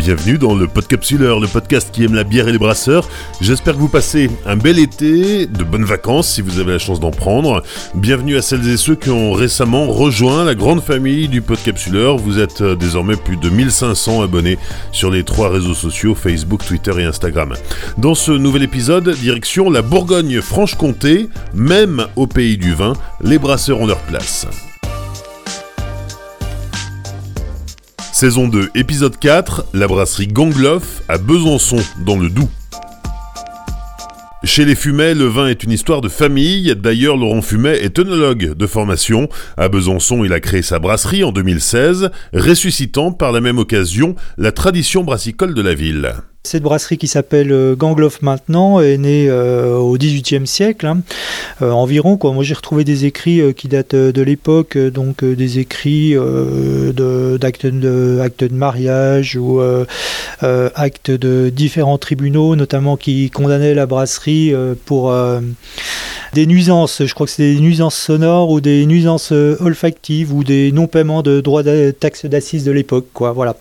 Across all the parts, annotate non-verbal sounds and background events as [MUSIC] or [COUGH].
Bienvenue dans le Podcapsuleur, le podcast qui aime la bière et les brasseurs. J'espère que vous passez un bel été, de bonnes vacances si vous avez la chance d'en prendre. Bienvenue à celles et ceux qui ont récemment rejoint la grande famille du Podcapsuleur. Vous êtes euh, désormais plus de 1500 abonnés sur les trois réseaux sociaux Facebook, Twitter et Instagram. Dans ce nouvel épisode, direction la Bourgogne-Franche-Comté, même au pays du vin, les brasseurs ont leur place. Saison 2, épisode 4, la brasserie Gangloff à Besançon, dans le Doubs. Chez les Fumets, le vin est une histoire de famille. D'ailleurs, Laurent Fumet est œnologue de formation. À Besançon, il a créé sa brasserie en 2016, ressuscitant par la même occasion la tradition brassicole de la ville. Cette brasserie qui s'appelle euh, Gangloff maintenant est née euh, au XVIIIe siècle hein, euh, environ. Moi j'ai retrouvé des écrits qui datent de l'époque, donc des écrits d'actes de, de, mariage ou actes de différents tribunaux, notamment qui condamnaient la brasserie pour des nuisances. Je crois que c'est des nuisances sonores ou des nuisances olfactives ou des non-paiements de droits de taxes d'assises de l'époque. Voilà.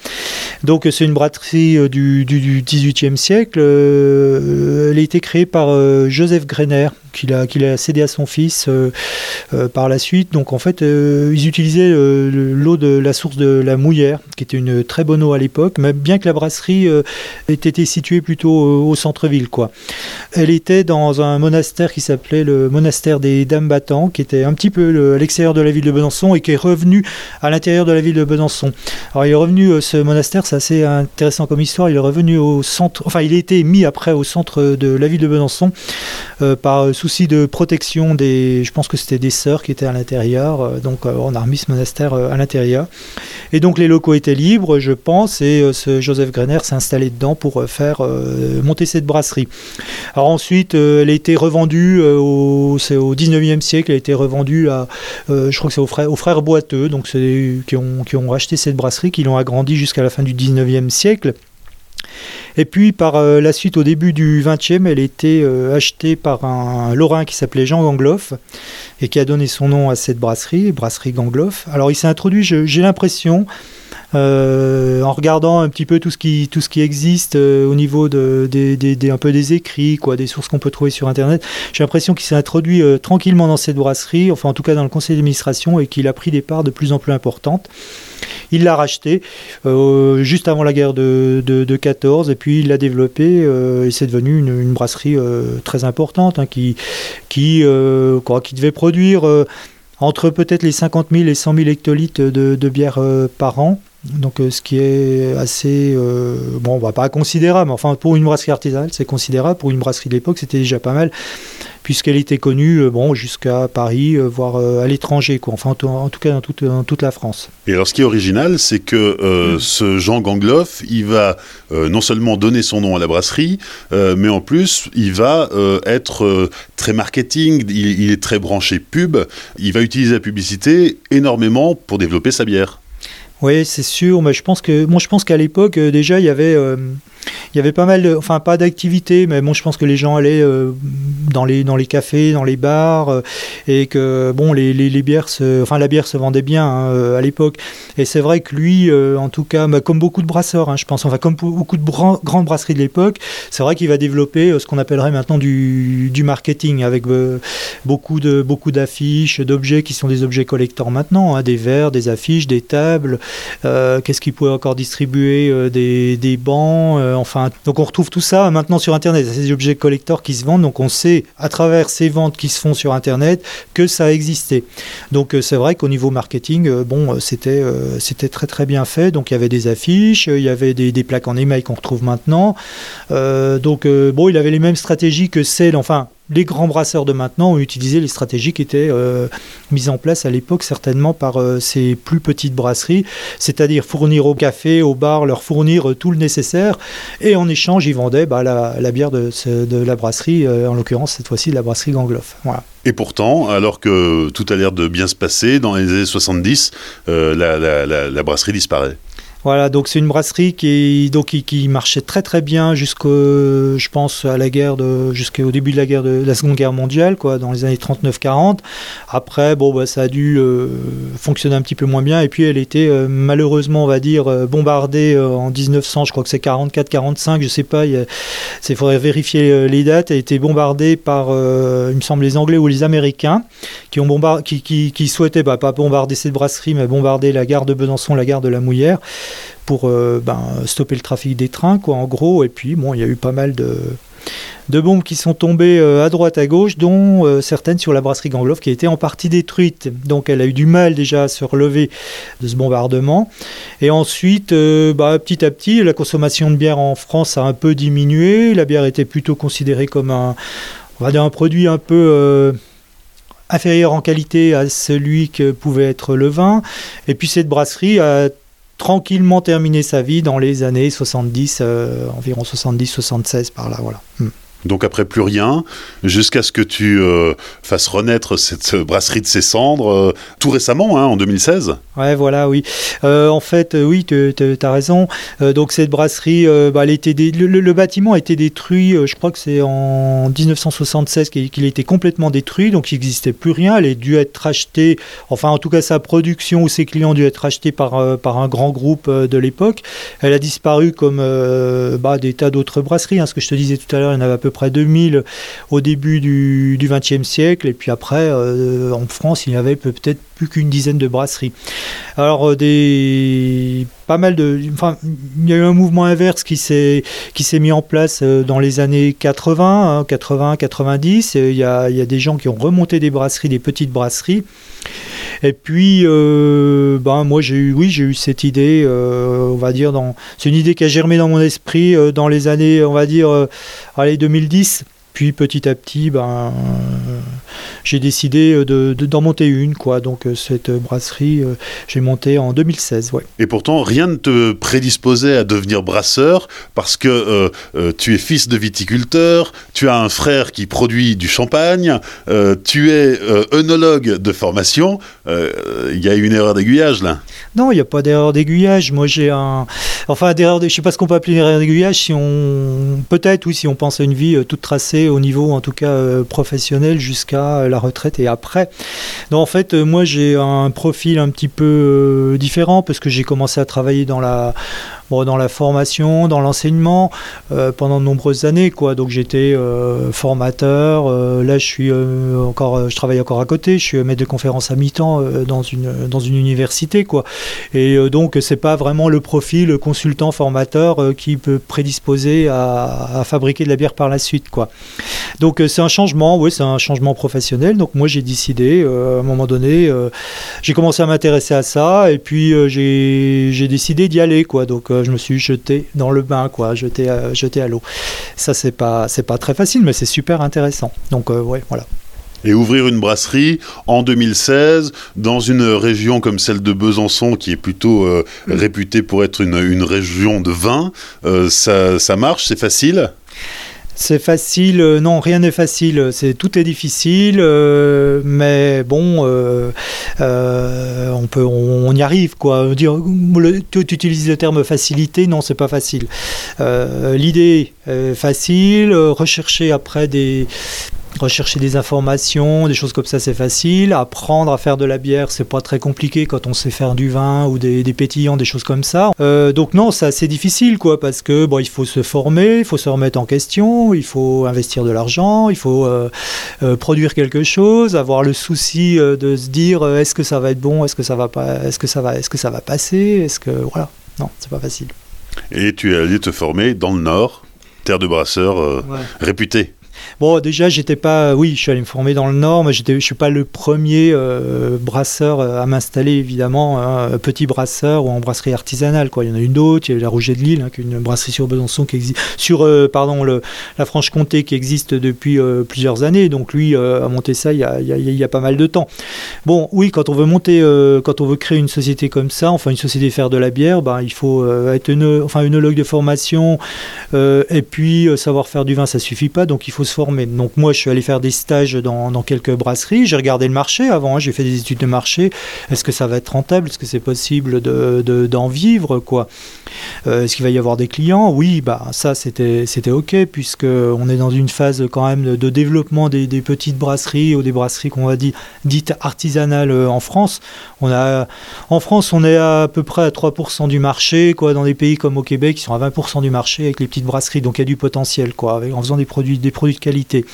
Donc c'est une brasserie du, du XVIIIe siècle. Euh, elle a été créée par euh, Joseph Greiner, qu'il a, cédé à son fils euh, euh, par la suite. Donc en fait, euh, ils utilisaient l'eau de la source de la Mouillère, qui était une très bonne eau à l'époque, mais bien que la brasserie était située plutôt au centre-ville. Elle était dans un monastère qui s'appelait le monastère des Dames Battants, qui était un petit peu à l'extérieur de la ville de Besançon et qui est revenu à l'intérieur de la ville de Besançon. Alors il est revenu, ce monastère, c'est assez intéressant comme histoire, il est revenu au centre, enfin il a été mis après au centre de la ville de Besançon par souci de protection des, je pense que c'était des sœurs qui étaient à l'intérieur, euh, donc euh, on a remis ce monastère euh, à l'intérieur. Et donc les locaux étaient libres, je pense, et ce Joseph Greiner s'est installé dedans pour faire monter cette brasserie. Alors ensuite, elle a été revendue au, au 19e siècle, elle a été revendue à, je crois que c'est aux frères, Boiteux, donc qui ont, qui ont racheté cette brasserie, qui l'ont agrandie jusqu'à la fin du 19e siècle. Et puis par euh, la suite, au début du 20e, elle a été euh, achetée par un Lorrain qui s'appelait Jean Gangloff et qui a donné son nom à cette brasserie, brasserie Gangloff. Alors il s'est introduit, j'ai l'impression, euh, en regardant un petit peu tout ce qui, existe au niveau de, un peu des écrits, des sources qu'on peut trouver sur Internet, j'ai l'impression qu'il s'est introduit tranquillement dans cette brasserie, enfin en tout cas dans le conseil d'administration, et qu'il a pris des parts de plus en plus importantes. Il l'a racheté euh, juste avant la guerre de, de, 14 et puis il l'a développé euh, et c'est devenu une, brasserie euh, très importante hein, qui, devait produire entre peut-être les 50 000 et 100 000 hectolitres de bière par an. Donc, ce qui est assez, bon, on va pas considérable, mais enfin, pour une brasserie artisanale, c'est considérable. Pour une brasserie de l'époque, c'était déjà pas mal puisqu'elle était connue euh, bon, jusqu'à Paris, euh, voire euh, à l'étranger, quoi. enfin en, tout cas dans toute, toute, la France. Et alors ce qui est original, c'est que mm. ce Jean Gangloff, il va non seulement donner son nom à la brasserie, mais en plus il va être très marketing, il, il est très branché pub, il va utiliser la publicité énormément pour développer sa bière. Oui, c'est sûr, mais je pense que, moi, je pense qu'à l'époque, déjà, il y avait il y avait pas mal, de, enfin pas d'activités, mais bon, je pense que les gens allaient euh, dans les dans les cafés, dans les bars, euh, et que bon, les, les, bières, enfin la bière se vendait bien hein, euh, à l'époque. Et c'est vrai que lui, en tout cas, bah, comme beaucoup de brasseurs, hein, je pense, enfin comme beaucoup de grandes brasseries de l'époque, c'est vrai qu'il va développer ce qu'on appellerait maintenant du, du marketing avec beaucoup de beaucoup d'affiches, d'objets qui sont des objets collecteurs maintenant, hein, des verres, des affiches, des tables. Qu'est-ce qu'il pouvait encore distribuer des, des bancs Enfin, donc on retrouve tout ça maintenant sur Internet. C'est des objets collecteurs qui se vendent, donc on sait à travers ces ventes qui se font sur Internet que ça a existé. Donc euh, c'est vrai qu'au niveau marketing, euh, bon, euh, c'était c'était très très bien fait. Donc il y avait des affiches, il y avait des, plaques en émail qu'on retrouve maintenant. donc bon, il avait les mêmes stratégies que celles, enfin les grands brasseurs de maintenant ont utilisé les stratégies qui étaient euh, mises en place à l'époque certainement par euh, ces plus petites brasseries, c'est-à-dire fournir au café, au bar, leur fournir euh, tout le nécessaire, et en échange ils vendaient bah, la, bière de, la brasserie, en l'occurrence cette fois-ci la brasserie Gangloff. Et pourtant, alors que tout a l'air de bien se passer, dans les années 70, la, la brasserie disparaît. Voilà, donc c'est une brasserie qui, donc, qui, marchait très très bien jusqu'au, je pense, à la guerre de, jusqu'au début de la guerre de, la Seconde Guerre mondiale, quoi, dans les années 39-40. Après, bon, bah, ça a dû euh, fonctionner un petit peu moins bien. Et puis, elle était euh, malheureusement, on va dire, euh, bombardée en 1900, je crois que c'est 44-45, je sais pas, il faudrait vérifier les dates. Elle a été bombardée par, il me semble, les Anglais ou les Américains qui, ont qui souhaitaient, bah, pas bombarder cette brasserie, mais bombarder la gare de Besançon, la gare de la Mouillère pour euh, ben, stopper le trafic des trains, quoi, en gros. Et puis, bon, il y a eu pas mal de, de bombes qui sont tombées euh, à droite, à gauche, dont euh, certaines sur la brasserie Gangloff qui a été en partie détruite. Donc, elle a eu du mal déjà à se relever de ce bombardement. Et ensuite, bah, petit à petit, la consommation de bière en France a un peu diminué. La bière était plutôt considérée comme un, on va dire un produit un peu inférieur en qualité à celui que pouvait être le vin. Et puis cette brasserie a tranquillement terminé sa vie dans les années 70, euh, environ 70-76 par là. Voilà. Hmm. Donc après plus rien, jusqu'à ce que tu euh, fasses renaître cette brasserie de ses cendres, euh, tout récemment, hein, en 2016. Ouais, voilà, oui. Euh, en fait, oui, tu as raison. donc cette brasserie, bah, elle était le, bâtiment a été détruit, je crois que c'est en 1976 qu'il été complètement détruit, donc il n'existait plus rien. Elle a dû être rachetée, enfin en tout cas sa production ou ses clients ont dû être rachetés par, par un grand groupe de l'époque. Elle a disparu comme bah, des tas d'autres brasseries. Hein, ce que je te disais tout à l'heure, il y en avait peu près 2000 au début du XXe siècle, et puis après, euh, en France, il n'y avait peut-être plus qu'une dizaine de brasseries. Alors, euh, des pas mal de. Il y a eu un mouvement inverse qui s'est mis en place euh, dans les années 80, 80, 90. Il y, a, y a des gens qui ont remonté des brasseries, des petites brasseries. Et puis, ben, moi, j'ai eu, oui, j'ai eu cette idée, on va dire, dans, c'est une idée qui a germé dans mon esprit dans les années, on va dire, allez, 2010. Puis petit à petit, ben, j'ai décidé de, d'en monter une. Quoi. Donc euh, cette brasserie, euh, j'ai monté en 2016. Ouais. Et pourtant, rien ne te prédisposait à devenir brasseur parce que euh, tu es fils de viticulteur, tu as un frère qui produit du champagne, tu es œnologue de formation. Il y a une erreur d'aiguillage là Non, il n'y a pas d'erreur d'aiguillage. Moi, j'ai un. Enfin, d'erreur de... je ne sais pas ce qu'on peut appeler une erreur d'aiguillage. Si on... Peut-être, oui, si on pense à une vie toute tracée au niveau en tout cas euh, professionnel jusqu'à la retraite et après. Donc en fait, euh, moi j'ai un profil un petit peu euh, différent parce que j'ai commencé à travailler dans la dans la formation, dans l'enseignement euh, pendant de nombreuses années. Quoi. Donc j'étais euh, formateur. Euh, là, je suis encore, je travaille encore à côté. Je suis maître de conférence à mi-temps dans une dans une université. Quoi. Et donc c'est pas vraiment le profil consultant formateur qui peut prédisposer à, fabriquer de la bière par la suite. Quoi. Donc c'est un changement. Oui, c'est un changement professionnel. Donc moi j'ai décidé à un moment donné, j'ai commencé à m'intéresser à ça et puis j'ai décidé d'y aller. Quoi. Donc je me suis jeté dans le bain, quoi, jeté, à, jeté à l'eau. Ça, c'est pas, c'est pas très facile, mais c'est super intéressant. Donc, euh, ouais, voilà. Et ouvrir une brasserie en 2016 dans une région comme celle de Besançon, qui est plutôt euh, mm. réputée pour être une, une région de vin, euh, ça, ça marche, c'est facile? C'est facile, euh, non, rien n'est facile, c'est tout est difficile, euh, mais bon, euh, on peut, on, y arrive quoi. Tu, utilises le terme facilité, non, c'est pas facile. L'idée est facile, rechercher après des rechercher des informations, des choses comme ça, c'est facile. Apprendre à faire de la bière, c'est pas très compliqué quand on sait faire du vin ou des, pétillants, des choses comme ça. Euh, donc non, c'est assez difficile, quoi, parce que bon, il faut se former, il faut se remettre en question, il faut investir de l'argent, il faut euh, euh, produire quelque chose, avoir le souci de se dire est-ce que ça va être bon, est-ce que ça va pas, est-ce que ça va, est-ce que ça va passer, est-ce que voilà, non, c'est pas facile. Et tu es allé te former dans le Nord, terre de brasseurs réputée. Bon, déjà, j'étais pas. Oui, je suis allé me former dans le Nord, mais je suis pas le premier euh, brasseur euh, à m'installer, évidemment, hein, petit brasseur ou en brasserie artisanale. Quoi. Il y en a une autre, il y a la Rouget de Lille, hein, qui est une brasserie sur Besançon qui existe. Sur, euh, pardon, la Franche-Comté qui existe depuis plusieurs années. Donc, lui a monté ça il y a, il y a, pas mal de temps. Bon, oui, quand on veut monter, quand on veut créer une société comme ça, enfin, une société faire de la bière, ben, il faut être une, enfin, œnologue de formation et puis savoir faire du vin, ça suffit pas. Donc, il faut se. Donc moi, je suis allé faire des stages dans, quelques brasseries. J'ai regardé le marché avant. Hein. j'ai fait des études de marché. Est-ce que ça va être rentable? Est-ce que c'est possible d'en vivre quoi? Est-ce qu'il va y avoir des clients? Oui, bah ça c'était c'était ok puisque on est dans une phase quand même de, développement des, petites brasseries ou des brasseries qu'on va dire dites artisanales en France. On a en France, on est à, peu près à 3% du marché quoi. Dans des pays comme au Québec, ils sont à 20% du marché avec les petites brasseries. Donc il y a du potentiel quoi, en faisant des produits des produits qualité.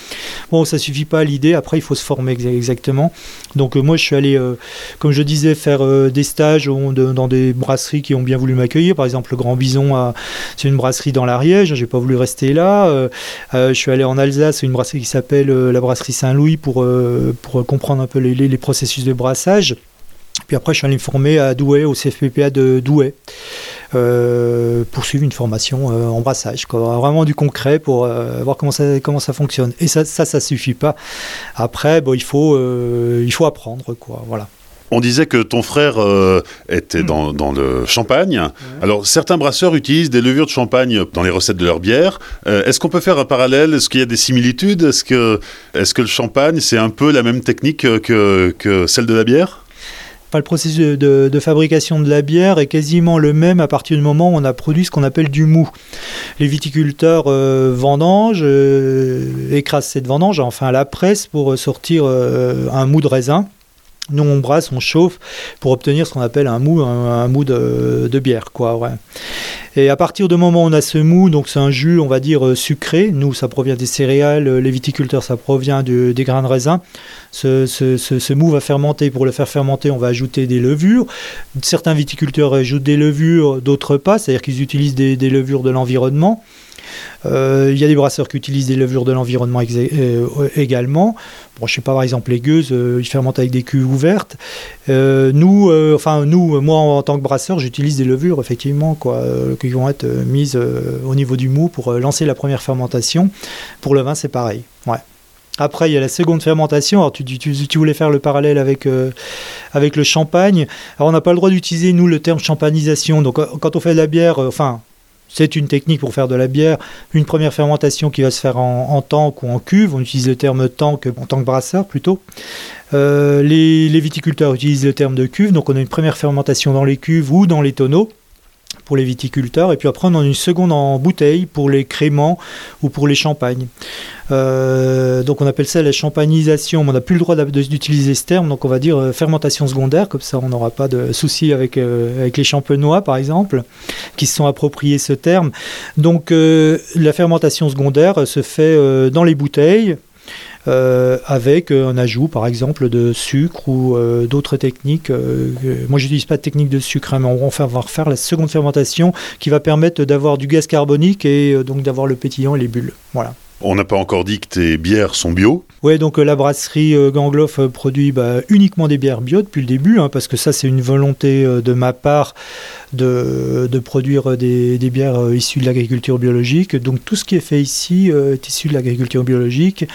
Bon, ça suffit pas à l'idée. Après, il faut se former exactement. Donc, euh, moi, je suis allé, euh, comme je disais, faire euh, des stages dans des brasseries qui ont bien voulu m'accueillir. Par exemple, le Grand Bison, c'est une brasserie dans l'Ariège. J'ai pas voulu rester là. je suis allé en Alsace, une brasserie qui s'appelle la brasserie Saint-Louis pour, pour comprendre un peu les, les processus de brassage. Puis après, je suis allé me former à Douai, au CFPPA de Douai. Euh, poursuivre une formation euh, en brassage, quoi. vraiment du concret pour euh, voir comment ça, comment ça fonctionne. Et ça, ça, ça suffit pas. Après, bon, il faut, il faut apprendre, quoi. Voilà. On disait que ton frère était hmm. dans, dans, le champagne. Alors, certains brasseurs utilisent des levures de champagne dans les recettes de leur bière. Est-ce qu'on peut faire un parallèle? Est-ce qu'il y a des similitudes? Est-ce que, est -ce que le champagne, c'est un peu la même technique que, que celle de la bière? Le processus de, fabrication de la bière est quasiment le même à partir du moment où on a produit ce qu'on appelle du mou. Les viticulteurs euh, vendangent, euh, écrasent cette vendange, enfin la presse pour sortir euh, un mou de raisin. Nous, on brasse, on chauffe pour obtenir ce qu'on appelle un mou, un, mou de, bière, quoi. Et à partir du moment où on a ce mou, donc c'est un jus, on va dire euh, sucré. Nous, ça provient des céréales, les viticulteurs, ça provient des grains de raisin. Ce, mou va fermenter. Pour le faire fermenter, on va ajouter des levures. Certains viticulteurs ajoutent des levures, d'autres pas, c'est-à-dire qu'ils utilisent des levures de l'environnement. Euh, il y a des brasseurs qui utilisent des levures de l'environnement euh, également. Bon, je sais pas, par exemple, les gueuses, euh, ils fermentent avec des cuves ouvertes. nous, enfin, nous, moi, en, tant que brasseur, j'utilise des levures, effectivement, quoi, qui vont être mises au niveau du mou pour lancer la première fermentation. Pour le vin, c'est pareil. Ouais. Après, il y a la seconde fermentation. Alors, tu, tu, voulais faire le parallèle avec, avec le champagne. Alors, on n'a pas le droit d'utiliser, nous, le terme champanisation. Donc, quand on fait de la bière, enfin, c'est une technique pour faire de la bière. Une première fermentation qui va se faire en, tank ou en cuve. On utilise le terme tank en tant que brasseur plutôt. Euh, les, viticulteurs utilisent le terme de cuve. Donc on a une première fermentation dans les cuves ou dans les tonneaux pour les viticulteurs, et puis après on a une seconde en bouteille pour les créments ou pour les champagnes. Euh, donc on appelle ça la champagnisation, mais on n'a plus le droit d'utiliser ce terme, donc on va dire euh, fermentation secondaire, comme ça on n'aura pas de soucis avec, euh, avec les champenois par exemple, qui se sont appropriés ce terme. Donc la fermentation secondaire se fait dans les bouteilles, euh, avec euh, un ajout par exemple de sucre ou euh, d'autres techniques. moi j'utilise pas de technique de sucre, hein, mais on va refaire la seconde fermentation qui va permettre d'avoir du gaz carbonique et donc d'avoir le pétillant et les bulles. Voilà. On n'a pas encore dit que tes bières sont bio. Oui, donc la brasserie Gangloff produit bah, uniquement des bières bio depuis le début, hein, parce que ça c'est une volonté de ma part de, produire des, des, bières issues de l'agriculture biologique. Donc tout ce qui est fait ici est issu de l'agriculture biologique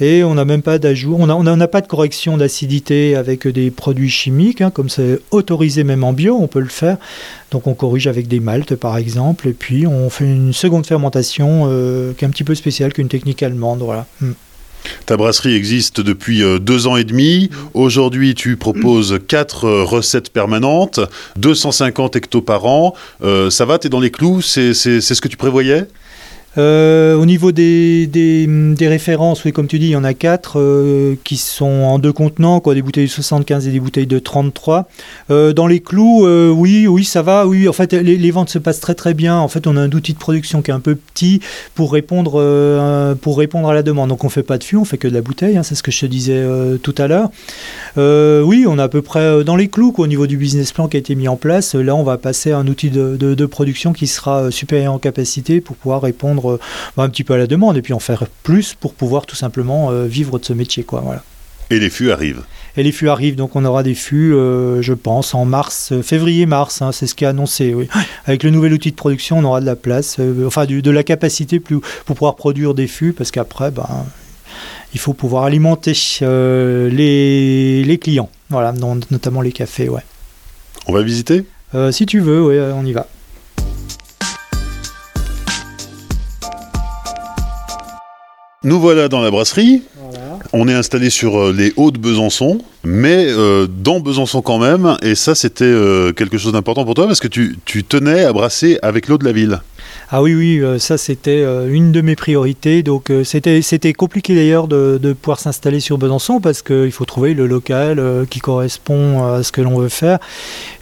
et on n'a même pas d'ajout, on n'a pas de correction d'acidité avec des produits chimiques, hein, comme c'est autorisé même en bio, on peut le faire. Donc on corrige avec des maltes par exemple, et puis on fait une seconde fermentation euh, qui est un petit peu spéciale qu'une technique allemande. Voilà. Hmm. Ta brasserie existe depuis euh, deux ans et demi. Aujourd'hui, tu proposes [CLEARS THROAT] quatre euh, recettes permanentes, 250 hectos par an. ça va, tu es dans les clous C'est ce que tu prévoyais? Euh, au niveau des, références, oui, comme tu dis, il y en a quatre euh, qui sont en deux contenants, quoi, des bouteilles de 75 et des bouteilles de 33. Euh, dans les clous, oui, oui, ça va. Oui, en fait, les, ventes se passent très très bien. En fait, on a un outil de production qui est un peu petit pour répondre, à la demande. Donc, on fait pas de fût, on fait que de la bouteille. Hein, c'est ce que je te disais tout à l'heure. oui, on est à peu près dans les clous au niveau du business plan qui a été mis en place. Là, on va passer à un outil de production qui sera supérieur en capacité pour pouvoir répondre euh, un petit peu à la demande et puis en faire plus pour pouvoir tout simplement euh, vivre de ce métier. Quoi, voilà. Et les fûts arrivent et les fûts arrivent, donc on aura des fûts, euh, je pense, en mars, février-mars, hein, c'est ce qui est annoncé. Oui. Avec le nouvel outil de production, on aura de la place, enfin de la capacité plus, pour pouvoir produire des fûts, parce qu'après, ben, il faut pouvoir alimenter les, les, clients, voilà, notamment les cafés. Ouais. On va visiter? Si tu veux, oui, on y va. Nous voilà dans la brasserie. On est installé sur euh, les hauts de Besançon, mais euh, dans Besançon quand même. Et ça, c'était euh, quelque chose d'important pour toi parce que tu, tu tenais à brasser avec l'eau de la ville. Ah oui, oui, euh, ça c'était euh, une de mes priorités. Donc euh, c'était compliqué d'ailleurs de, pouvoir s'installer sur Besançon parce qu'il faut trouver le local qui correspond à ce que l'on veut faire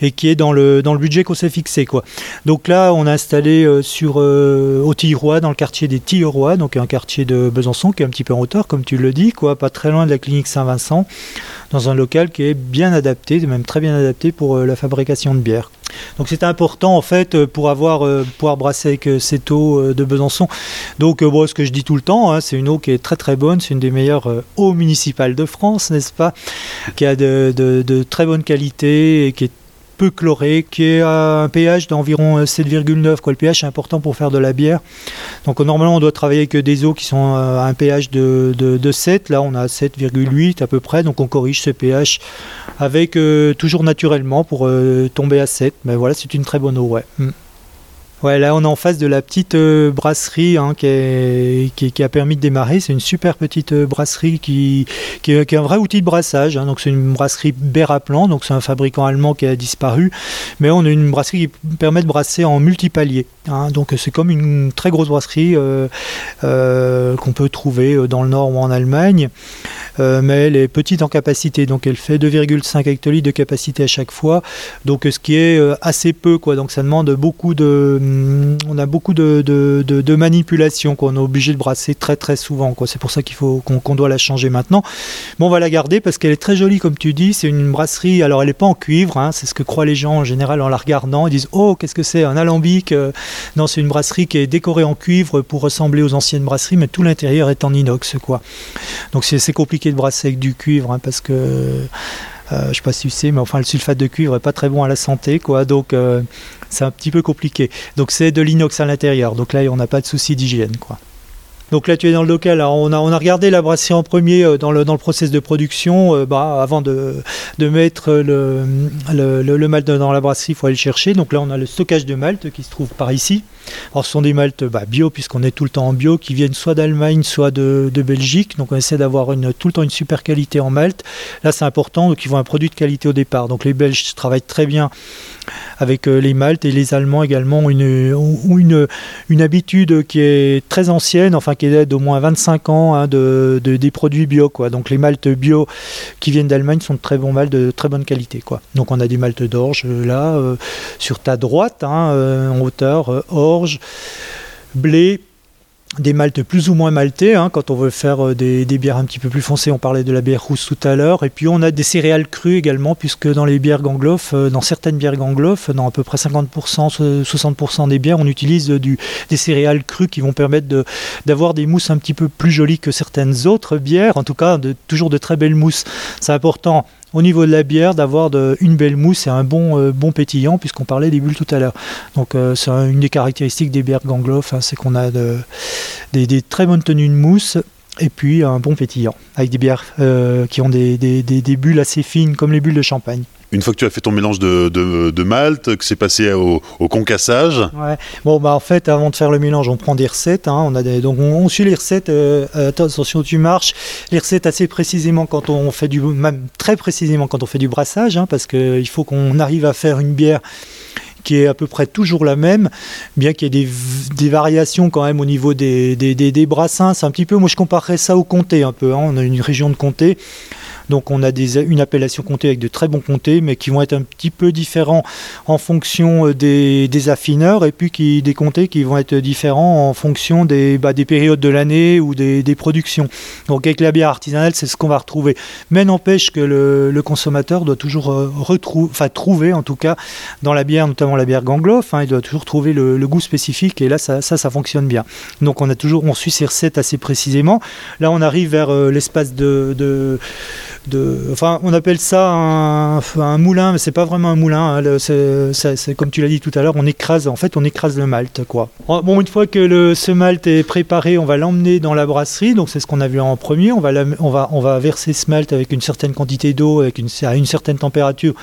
et qui est dans le, dans le budget qu'on s'est fixé. Donc là, on a installé sur au Tilleroy, dans le quartier des Tilleroy, donc un quartier de Besançon qui est un petit peu en hauteur, comme tu le dis, quoi, pas très loin de la clinique Saint-Vincent, dans un local qui est bien adapté, même très bien adapté pour la fabrication de bière. Donc c'était important en fait euh, pour avoir euh, pouvoir brasser avec euh, cette eau de Besançon. Donc bon, ce que je dis tout le temps, hein, c'est une eau qui est très très bonne, c'est une des meilleures eaux municipales de France, n'est-ce pas Qui a de, très bonne qualité et qui est peu chlorée, qui a un pH d'environ euh, 7,9. Quoi. Le pH est important pour faire de la bière. Donc normalement on doit travailler avec des eaux qui sont à un pH de 7. Là on a 7,8 à peu près. Donc on corrige ce pH avec euh, toujours naturellement pour euh, tomber à 7. Mais voilà, c'est une très bonne eau. Ouais. Mm. Ouais, là on est en face de la petite euh, brasserie hein, qui, qui, a permis de démarrer. C'est une super petite euh, brasserie qui, qui, est, un vrai outil de brassage. hein. Donc c'est une brasserie Beraplan, donc c'est un fabricant allemand qui a disparu. Mais on a une brasserie qui permet de brasser en multipalier. hein. Donc c'est comme une très grosse brasserie euh, qu'on peut trouver dans le nord ou en Allemagne. Mais elle est petite en capacité, donc elle fait 2,5 hectolitres de capacité à chaque fois, donc ce qui est assez peu, quoi. Donc ça demande beaucoup de, hum, on a beaucoup de, de, de, de manipulation, qu'on est obligé de brasser très très souvent. C'est pour ça qu'il faut qu'on doit la changer maintenant. Mais on va la garder parce qu'elle est très jolie, comme tu dis. C'est une brasserie. Alors elle n'est pas en cuivre, hein, c'est ce que croient les gens en général en la regardant. Ils disent oh qu'est-ce que c'est un alambic Euh, Non, c'est une brasserie qui est décorée en cuivre pour ressembler aux anciennes brasseries, mais tout l'intérieur est en inox. Donc c'est c'est compliqué de brasser avec du cuivre hein, parce que euh, je sais pas si tu sais, mais enfin le sulfate de cuivre est pas très bon à la santé, quoi. Donc euh, c'est un petit peu compliqué. Donc c'est de l'inox à l'intérieur. Donc là on n'a pas de souci d'hygiène, quoi. Donc là, tu es dans le local. On, a, on a regardé la brasserie en premier euh, dans le, dans le process de production. euh, bah, avant de, de mettre le, le, le- malt dans la brasserie, il faut aller le chercher. Donc là, on a le stockage de malt qui se trouve par ici. Alors, ce sont des maltes bah, bio, puisqu'on est tout le temps en bio, qui viennent soit d'Allemagne, soit de, de Belgique. Donc, on essaie d'avoir une, tout le temps une super qualité en malt. Là, c'est important. Donc, ils vont un produit de qualité au départ. Donc, les Belges travaillent très bien avec euh, les maltes et les Allemands également ont une, une, une habitude qui est très ancienne, enfin d'au moins 25 ans hein, de, de- des produits bio. Quoi. Donc les maltes bio qui viennent d'Allemagne sont de très bons maltes de très bonne qualité. Quoi. Donc on a des maltes d'orge euh, là, euh, sur ta droite, hein, euh, en hauteur, orge, blé, des maltes plus ou moins maltées, hein, quand on veut faire euh, des, bières un petit peu plus foncées, on parlait de la bière rousse tout à l'heure, et puis on a des céréales crues également, puisque dans les bières gangloff, euh, dans certaines bières gangloff, dans à peu près 50%, so- 60% des bières, on utilise du, des céréales crues qui vont permettre de- d'avoir des mousses un petit peu plus jolies que certaines autres bières, en tout cas de, toujours de très belles mousses. C'est important au niveau de la bière d'avoir une belle mousse et un bon, euh, bon pétillant, puisqu'on parlait des bulles tout à l'heure. Donc euh, c'est un- une des caractéristiques des bières gangloff, hein, c'est qu'on a de- des, des très bonnes tenues de mousse et puis un bon pétillant, avec des bières euh, qui ont des, des- des- des bulles assez fines, comme les bulles de champagne. Une fois que tu as fait ton mélange de, de, de malt, que c'est passé au, au concassage, Ouais. Bon, bah en fait, avant de faire le mélange, on prend des recettes. hein. on a donc on, on suit les recettes. euh, attention, tu marches. Les recettes assez précisément quand on fait du, même très précisément quand on fait du brassage, hein, parce qu'il faut qu'on arrive à faire une bière qui est à peu près toujours la même, bien qu'il y ait des, variations quand même au niveau des, des, des- des brassins. C'est un petit peu, moi je comparerais ça au comté un peu. hein. On a une région de comté. Donc on a une appellation comté avec de très bons comtés, mais qui vont être un petit peu différents en fonction euh, des, affineurs, et puis qui, des comtés qui vont être différents en fonction des, bah, des périodes de l'année ou des, productions. Donc avec la bière artisanale, c'est ce qu'on va retrouver. Mais n'empêche que le, consommateur doit toujours euh, retrou- enfin, trouver, en tout cas, dans la bière, notamment la bière Gangloff, hein, il doit toujours trouver le, goût spécifique, et là, ça, ça, fonctionne bien. Donc on a toujours, on suit ces recettes assez précisément. Là, on arrive vers euh, l'espace de enfin, on appelle ça un, moulin, mais c'est pas vraiment un moulin. Hein, c'est comme tu l'as dit tout à l'heure, on écrase, en fait, on écrase le malt, quoi. Bon, une fois que le, ce malt est préparé, on va l'emmener dans la brasserie. Donc, c'est ce qu'on a vu en premier. On va, verser ce malt avec une certaine quantité d'eau, à une certaine température,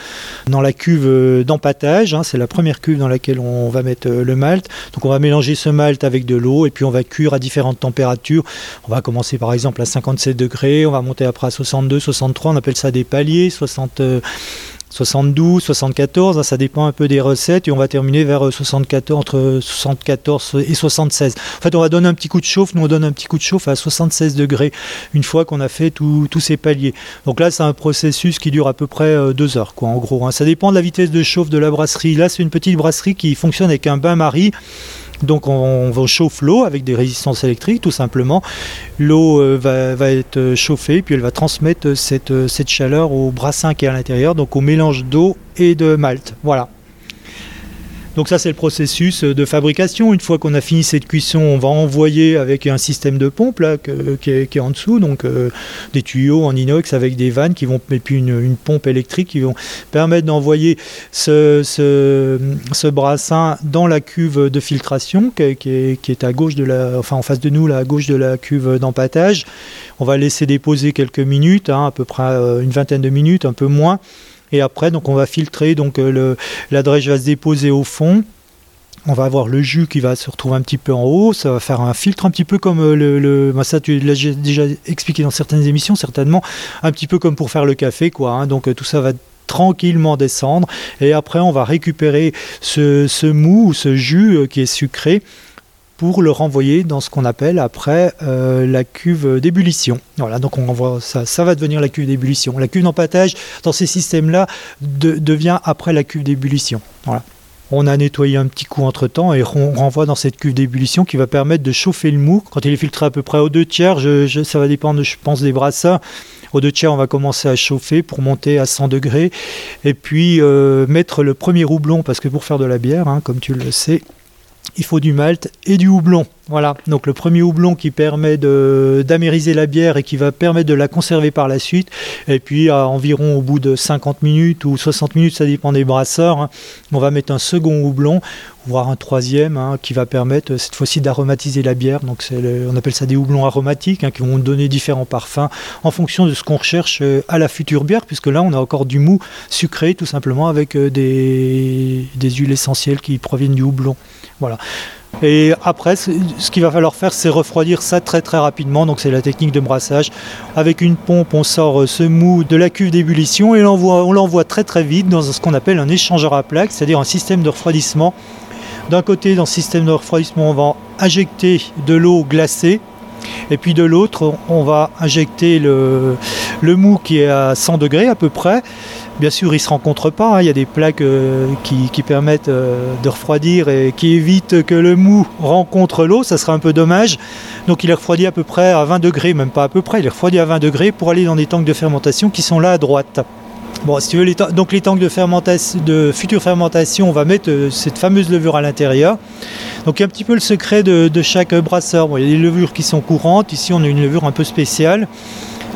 dans la cuve euh, d'empattage. Hein. c'est la première cuve dans laquelle on va mettre euh, le malt. Donc, on va mélanger ce malt avec de l'eau et puis on va cuire à différentes températures. On va commencer par exemple à 57 degrés, on va monter après à 62, 63, on appelle ça des paliers, 60. 72, 74, hein, ça dépend un peu des recettes et on va terminer vers 74, euh, entre 74 et 76. En fait, on va donner un petit coup de chauffe, nous on donne un petit coup de chauffe à 76 degrés une fois qu'on a fait tous ces paliers. Donc là, c'est un processus qui dure à peu près euh, deux heures, quoi, en gros. Hein. Ça dépend de la vitesse de chauffe de la brasserie. Là, c'est une petite brasserie qui fonctionne avec un bain-marie. Donc on, chauffe l'eau avec des résistances électriques tout simplement. L'eau euh, va, être chauffée puis elle va transmettre cette, cette chaleur au brassin qui est à l'intérieur, donc au mélange d'eau et de malt. Voilà. Donc ça c'est le processus de fabrication. Une fois qu'on a fini cette cuisson, on va envoyer avec un système de pompe là, qui, est, en dessous, donc euh, des tuyaux en inox avec des vannes qui vont et puis une, pompe électrique qui vont permettre d'envoyer ce, brassin dans la cuve de filtration qui, est, à gauche de la, enfin en face de nous là, à gauche de la cuve d'empattage. On va laisser déposer quelques minutes, hein, à peu près euh, une vingtaine de minutes, un peu moins. Et après, donc on va filtrer, donc euh, la va se déposer au fond. On va avoir le jus qui va se retrouver un petit peu en haut. Ça va faire un filtre un petit peu comme euh, le. le bah, ça, tu l'as déjà expliqué dans certaines émissions, certainement. Un petit peu comme pour faire le café, quoi. Hein. Donc euh, tout ça va tranquillement descendre. Et après, on va récupérer ce, ce mou ou ce jus qui est sucré pour le renvoyer dans ce qu'on appelle après euh, la cuve d'ébullition. Voilà, donc on envoie ça, ça va devenir la cuve d'ébullition. La cuve d'empattage dans ces systèmes-là devient après la cuve d'ébullition. Voilà. On a nettoyé un petit coup entre temps et on renvoie dans cette cuve d'ébullition qui va permettre de chauffer le mou. Quand il est filtré à peu près aux deux tiers, ça va dépendre, je pense, des brassins. Aux deux tiers, on va commencer à chauffer pour monter à 100 degrés et puis euh, mettre le premier houblon parce que pour faire de la bière, hein, comme tu le sais, il faut du malt et du houblon. Voilà, donc le premier houblon qui permet d'amériser la bière et qui va permettre de la conserver par la suite. Et puis à environ au bout de 50 minutes ou 60 minutes, ça dépend des brasseurs, hein, on va mettre un second houblon, voire un troisième, hein, qui va permettre cette fois-ci d'aromatiser la bière. Donc on appelle ça des houblons aromatiques hein, qui vont donner différents parfums en fonction de ce qu'on recherche euh, à la future bière, puisque là on a encore du mou sucré tout simplement avec euh, des, des huiles essentielles qui proviennent du houblon. Voilà. Et après, ce qu'il va falloir faire, c'est refroidir ça très très rapidement. Donc c'est la technique de brassage. Avec une pompe, on sort euh, ce mou de la cuve d'ébullition et on l'envoie très très vite dans ce qu'on appelle un échangeur à plaques, c'est-à-dire un système de refroidissement. D'un côté, dans ce système de refroidissement, on va injecter de l'eau glacée. Et puis de l'autre, on va injecter le, le mou qui est à 100 degrés à peu près. Bien sûr, ils ne se rencontrent pas. Hein. Il y a des plaques euh, qui, permettent euh, de refroidir et qui évitent que le mou rencontre l'eau. Ça serait un peu dommage. Donc il est refroidi à peu près à 20 degrés, même pas à peu près. Il est refroidi à 20 degrés pour aller dans des tanks de fermentation qui sont là à droite. Bon, si tu veux, les donc les tanks de, fermentation, de future fermentation, on va mettre euh, cette fameuse levure à l'intérieur. Donc un petit peu le secret de, chaque brasseur. il y a des levures qui sont courantes. Ici, on a une levure un peu spéciale.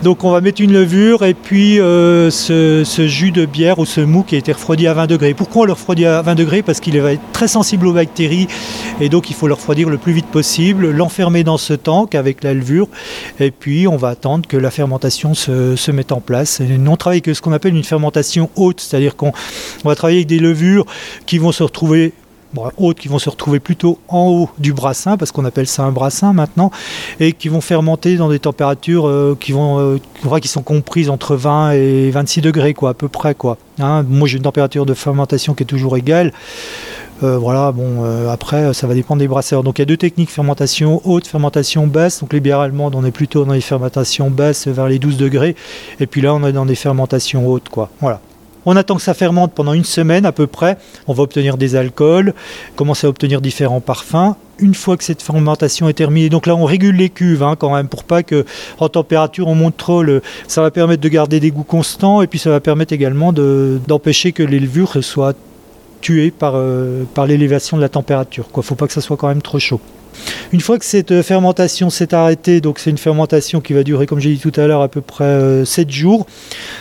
Donc on va mettre une levure et puis euh, ce, jus de bière ou ce mou qui a été refroidi à 20 degrés. Pourquoi on le refroidit à 20 degrés? Parce qu'il va être très sensible aux bactéries et donc il faut le refroidir le plus vite possible, l'enfermer dans ce tank avec la levure et puis on va attendre que la fermentation se, mette en place. Et on travaille avec ce qu'on appelle une fermentation haute, c'est-à-dire qu'on va travailler avec des levures qui vont se retrouver bon, qui vont se retrouver plutôt en haut du brassin, parce qu'on appelle ça un brassin maintenant, et qui vont fermenter dans des températures euh, qui, vont, euh, qui sont comprises entre 20 et 26 degrés, quoi, à peu près. Quoi. Hein. moi, j'ai une température de fermentation qui est toujours égale. Euh, voilà, bon, après, ça va dépendre des brasseurs. Donc, il y a deux techniques fermentation haute, fermentation basse. Donc, les bières allemandes, on est plutôt dans les fermentations basses vers les 12 degrés. Et puis là, on est dans des fermentations hautes, quoi. Voilà. On attend que ça fermente pendant une semaine à peu près. On va obtenir des alcools, commencer à obtenir différents parfums. Une fois que cette fermentation est terminée, donc là on régule les cuves hein, quand même pour pas que en température on monte trop. ça va permettre de garder des goûts constants et puis ça va permettre également d'empêcher que les levures soient tuées par, euh, par l'élévation de la température. Il ne faut pas que ça soit quand même trop chaud. Une fois que cette fermentation s'est arrêtée, donc c'est une fermentation qui va durer, comme j'ai dit tout à l'heure, à peu près 7 jours,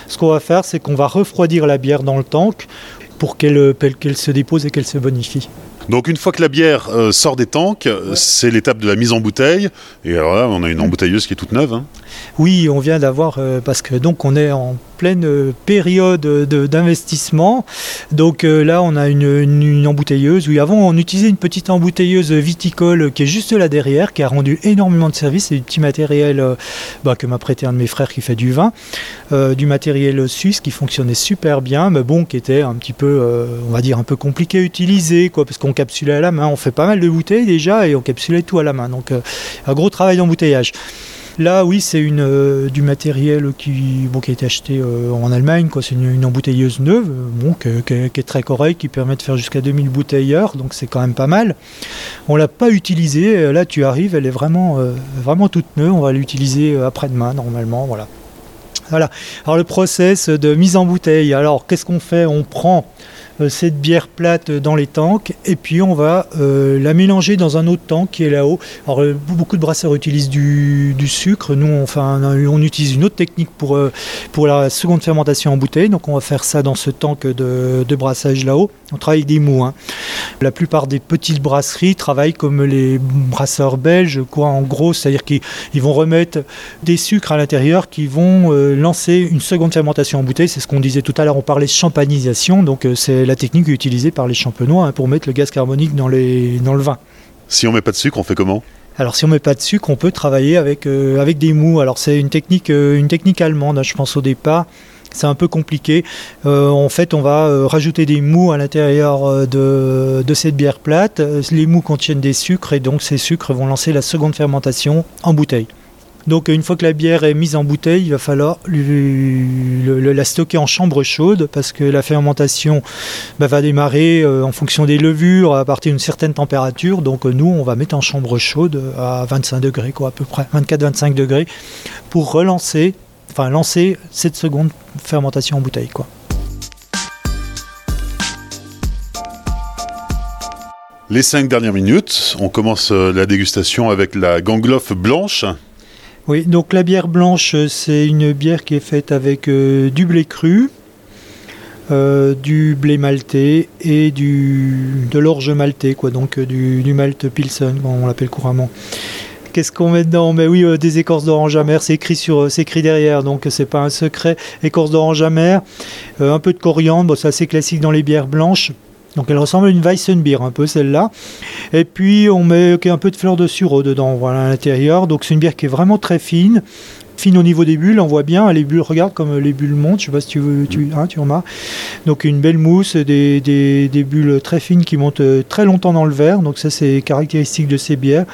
ce qu'on va faire, c'est qu'on va refroidir la bière dans le tank pour qu'elle se dépose et qu'elle se bonifie. Donc une fois que la bière euh, sort des tanks, c'est l'étape de la mise en bouteille. Et alors là, on a une embouteilleuse qui est toute neuve. Hein. Oui, on vient d'avoir, euh, parce que donc on est en pleine euh, période d'investissement. Donc euh, là, on a une, embouteilleuse. Oui, avant, on utilisait une petite embouteilleuse viticole qui est juste là derrière, qui a rendu énormément de services. C'est du petit matériel bah, que m'a prêté un de mes frères qui fait du vin, du matériel suisse qui fonctionnait super bien, mais bon, qui était un petit peu, on va dire, un peu compliqué à utiliser, quoi, parce qu'on capsulait à la main. On fait pas mal de bouteilles déjà et on capsulait tout à la main. Donc un gros travail d'embouteillage. Là, oui, c'est euh, du matériel qui, bon, qui a été acheté euh, en Allemagne. C'est une, embouteilleuse neuve bon, qui, est très correcte, qui permet de faire jusqu'à 2000 bouteilles heure, donc c'est quand même pas mal. On ne l'a pas utilisée. Là, tu arrives, elle est vraiment, euh, vraiment toute neuve. On va l'utiliser après-demain, normalement. Voilà. Voilà. Alors, le process de mise en bouteille. Alors, qu'est-ce qu'on fait? On prend euh, cette bière plate dans les tanks et puis on va euh, la mélanger dans un autre tank qui est là-haut. Alors euh, beaucoup de brasseurs utilisent du, sucre, nous enfin, on utilise une autre technique pour, pour la seconde fermentation en bouteille, donc on va faire ça dans ce tank de, brassage là-haut. On travaille des mous. Hein. La plupart des petites brasseries travaillent comme les brasseurs belges, quoi en gros, c'est-à-dire qu'ils vont remettre des sucres à l'intérieur qui vont lancer une seconde fermentation en bouteille. C'est ce qu'on disait tout à l'heure, on parlait de champagnisation, donc c'est la technique utilisée par les champenois hein, pour mettre le gaz carbonique dans, les, dans le vin. Si on met pas de sucre, on fait comment? Alors si on met pas de sucre, on peut travailler avec, euh, avec des mous. Alors c'est une technique, euh, une technique allemande, hein, je pense au départ. C'est un peu compliqué. Euh, en fait, on va rajouter des mous à l'intérieur de, de, cette bière plate. Les mous contiennent des sucres et donc ces sucres vont lancer la seconde fermentation en bouteille. Donc une fois que la bière est mise en bouteille, il va falloir la stocker en chambre chaude parce que la fermentation bah, va démarrer euh, en fonction des levures à partir d'une certaine température. Donc nous, on va mettre en chambre chaude à 25 degrés, à peu près 24-25 degrés, pour relancer, enfin lancer cette seconde fermentation en bouteille. Les cinq dernières minutes, on commence euh, la dégustation avec la gangloff blanche. Oui, donc la bière blanche, c'est une bière qui est faite avec euh, du blé cru, euh, du blé maltais et du, de l'orge maltais, quoi, donc euh, du, malt Pilsen, on l'appelle couramment. Qu'est-ce qu'on met dedans? Mais oui, des écorces d'orange amère, c'est écrit écrit derrière, donc c'est pas un secret. Écorce d'orange amère, un peu de coriandre, c'est assez classique dans les bières blanches. Donc elle ressemble à une Weissenbier un peu celle-là. Et puis on met un peu de fleur de sureau dedans, voilà à l'intérieur. Donc c'est une bière qui est vraiment très fine, fine au niveau des bulles, on voit bien, les bulles, regarde comme les bulles montent, je sais pas si tu, tu, hein, tu remarques. Donc une belle mousse, des, des, bulles très fines qui montent euh, très longtemps dans le verre, donc ça c'est caractéristique de ces bières.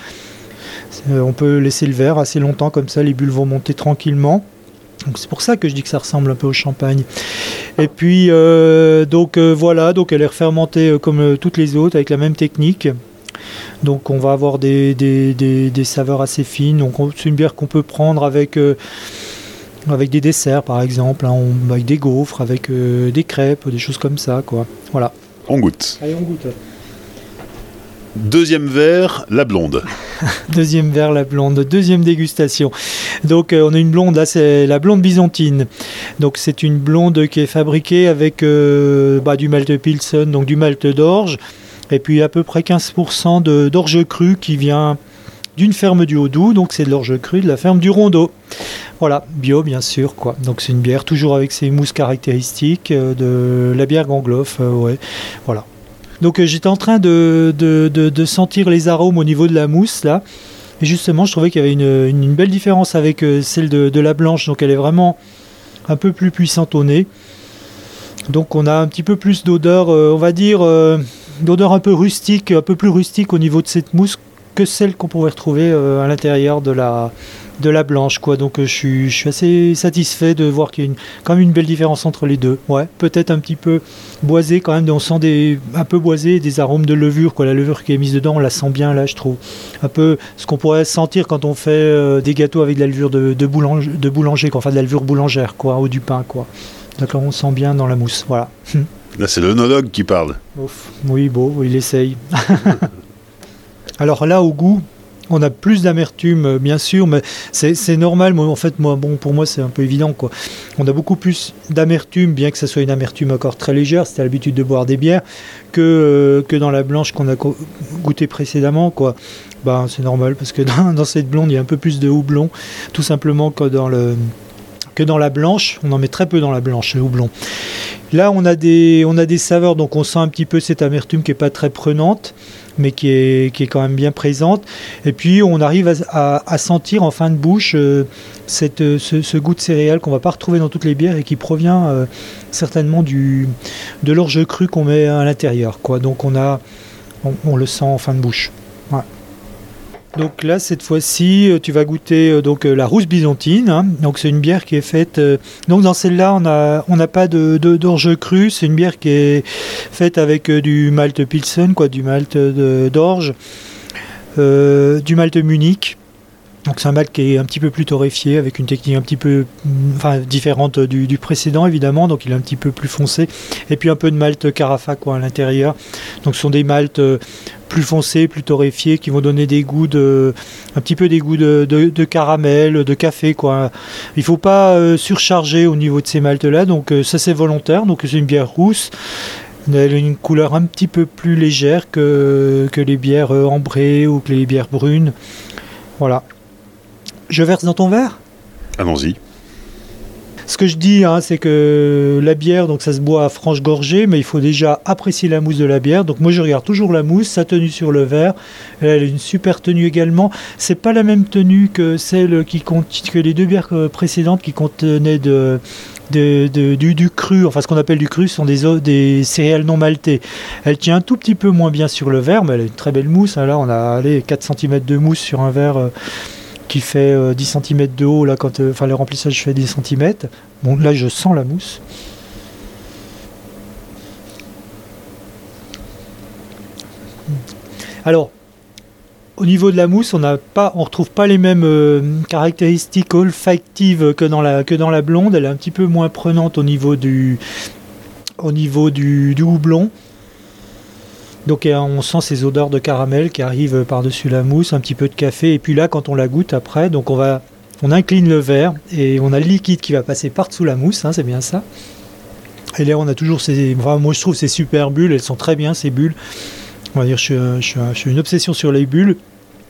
On peut laisser le verre assez longtemps comme ça, les bulles vont monter tranquillement c'est pour ça que je dis que ça ressemble un peu au champagne. Et puis euh, donc euh, voilà, donc elle est fermentée euh, comme toutes les autres avec la même technique. Donc on va avoir des, des, saveurs assez fines. Donc c'est une bière qu'on peut prendre avec avec des desserts par exemple, hein, avec des gaufres, avec des crêpes, des choses comme ça quoi. Voilà. On goûte. Allez on goûte. Deuxième verre, la blonde. [LAUGHS] Deuxième verre, la blonde. Deuxième dégustation. Donc euh, on a une blonde, là c'est la blonde byzantine. Donc c'est une blonde qui est fabriquée avec euh, bah, du malt Pilsen, donc du malt d'orge, et puis à peu près 15% d'orge crue qui vient d'une ferme du Haut-Doubs, donc c'est de l'orge crue de la ferme du Rondeau. Voilà, bio bien sûr quoi. Donc c'est une bière toujours avec ses mousses caractéristiques euh, de la bière Gangloff. Voilà. Donc euh, j'étais en train de, sentir les arômes au niveau de la mousse là. Et justement, je trouvais qu'il y avait une, belle différence avec euh, celle de, la blanche. Donc elle est vraiment un peu plus puissante au nez. Donc on a un petit peu plus d'odeur, euh, on va dire, d'odeur un peu rustique, un peu plus rustique au niveau de cette mousse que celle qu'on pourrait retrouver à l'intérieur de la, de la blanche quoi. Donc euh, je suis, je suis assez satisfait de voir qu'il y a une, quand même une belle différence entre les deux. Ouais peut-être un petit peu boisé quand même. On sent des un peu boisé des arômes de levure quoi. La levure qui est mise dedans on la sent bien là je trouve. Un peu ce qu'on pourrait sentir quand on fait euh, des gâteaux avec de la levure de, de, boulanger, de boulanger quoi, enfin de la levure boulangère quoi ou du pain quoi. Donc on sent bien dans la mousse voilà. [LAUGHS] Là c'est l'onologue qui parle. Ouf, oui bon il essaye. [LAUGHS] Alors là, au goût, on a plus d'amertume, euh, bien sûr, mais c'est normal. Moi, en fait, moi, bon, pour moi, c'est un peu évident. On a beaucoup plus d'amertume, bien que ce soit une amertume encore très légère. C'était l'habitude de boire des bières que, euh, que dans la blanche qu'on a goûté précédemment. Quoi. Ben, c'est normal parce que [LAUGHS] dans, cette blonde, il y a un peu plus de houblon, tout simplement que dans le que dans la blanche. On en met très peu dans la blanche, le houblon. Là, on a des, on a des saveurs, donc on sent un petit peu cette amertume qui n'est pas très prenante mais qui est, quand même bien présente. Et puis on arrive à, sentir en fin de bouche euh, euh, ce, goût de céréales qu'on va pas retrouver dans toutes les bières et qui provient euh, certainement du, de l'orge cru qu'on met à l'intérieur. Donc on, a, on, le sent en fin de bouche. Donc là, cette fois-ci, euh, tu vas goûter euh, donc euh, la rousse byzantine. Hein. Donc c'est une bière qui est faite. donc dans celle-là, on n'a on pas de, d'orge cru. C'est une bière qui est faite avec du malt pilsen, quoi, du malt d'orge, du malt Munich. Donc c'est un malt qui est un petit peu plus torréfié, avec une technique un petit peu enfin, différente du, précédent évidemment, donc il est un petit peu plus foncé. Et puis un peu de malt carafa quoi, à l'intérieur. Donc ce sont des maltes plus foncés, plus torréfiés, qui vont donner des goûts de, un petit peu des goûts de, caramel, de café. Quoi. Il ne faut pas euh, surcharger au niveau de ces maltes-là, donc euh, ça c'est volontaire. Donc c'est une bière rousse. Elle a une couleur un petit peu plus légère que, que les bières euh, ambrées ou que les bières brunes. Voilà. Je verse dans ton verre? Allons-y. Ce que je dis, hein, c'est que la bière, donc ça se boit à franche gorgée, mais il faut déjà apprécier la mousse de la bière. Donc moi, je regarde toujours la mousse, sa tenue sur le verre. Elle a une super tenue également. C'est pas la même tenue que celle qui que les deux bières précédentes qui contenaient du, cru, enfin ce qu'on appelle du cru, ce sont des, céréales non maltées. Elle tient un tout petit peu moins bien sur le verre, mais elle a une très belle mousse. Hein. Là, on a allé 4 cm de mousse sur un verre. Euh, qui fait 10 euh, cm de haut, là, quand, euh, enfin, le remplissage fait 10 cm. Bon, là, je sens la mousse. Alors, au niveau de la mousse, on n'a pas, on retrouve pas les mêmes euh, caractéristiques olfactives que dans la que dans la blonde. Elle est un petit peu moins prenante au niveau du au niveau du houblon. Donc on sent ces odeurs de caramel qui arrivent par-dessus la mousse, un petit peu de café, et puis là quand on la goûte après, donc on va on incline le verre et on a le liquide qui va passer par-dessous la mousse, hein, c'est bien ça. Et là on a toujours ces, moi je trouve ces super bulles, elles sont très bien ces bulles. On va dire je, suis une obsession sur les bulles.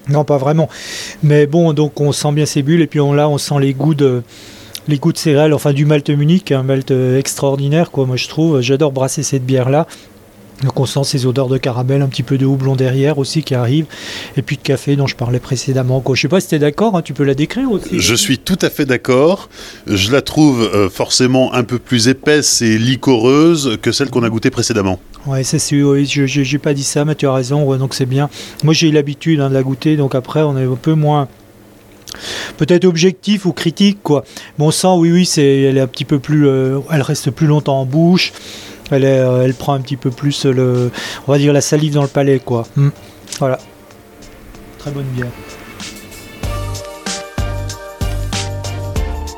Non, pas vraiment. Mais bon, donc on sent bien ces bulles et puis on, là on sent les goûts de les goûts de céréales, enfin du malt Munich, un malt extraordinaire quoi. Moi je trouve, j'adore brasser cette bière là. Donc on sent ces odeurs de caramel, un petit peu de houblon derrière aussi qui arrive, et puis de café dont je parlais précédemment. Je sais pas si tu es d'accord, hein, tu peux la décrire aussi. Je suis tout à fait d'accord. Je la trouve euh, forcément un peu plus épaisse et licoreuse que celle qu'on a goûtée précédemment. Ouais, c'est sûr, oui, je n'ai pas dit ça, mais tu as raison, donc c'est bien. Moi j'ai eu l'habitude hein, de la goûter, donc après on est un peu moins peut-être objectif ou critique quoi. Bon sang, oui oui, c'est elle est un petit peu plus euh, elle reste plus longtemps en bouche. Euh, elle, prend un petit peu plus le, on va dire la salive dans le palais, quoi. Hmm. Voilà. Très bonne bière.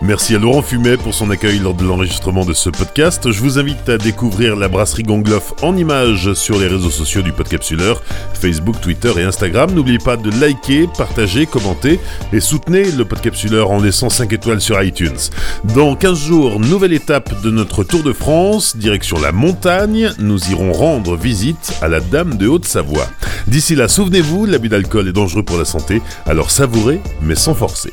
Merci à Laurent Fumet pour son accueil lors de l'enregistrement de ce podcast. Je vous invite à découvrir la brasserie Gongloff en images sur les réseaux sociaux du Podcapsuleur, Facebook, Twitter et Instagram. N'oubliez pas de liker, partager, commenter et soutenez le Podcapsuleur en laissant 5 étoiles sur iTunes. Dans 15 jours, nouvelle étape de notre Tour de France, direction la montagne. Nous irons rendre visite à la Dame de Haute-Savoie. D'ici là, souvenez-vous, l'abus d'alcool est dangereux pour la santé, alors savourez mais sans forcer.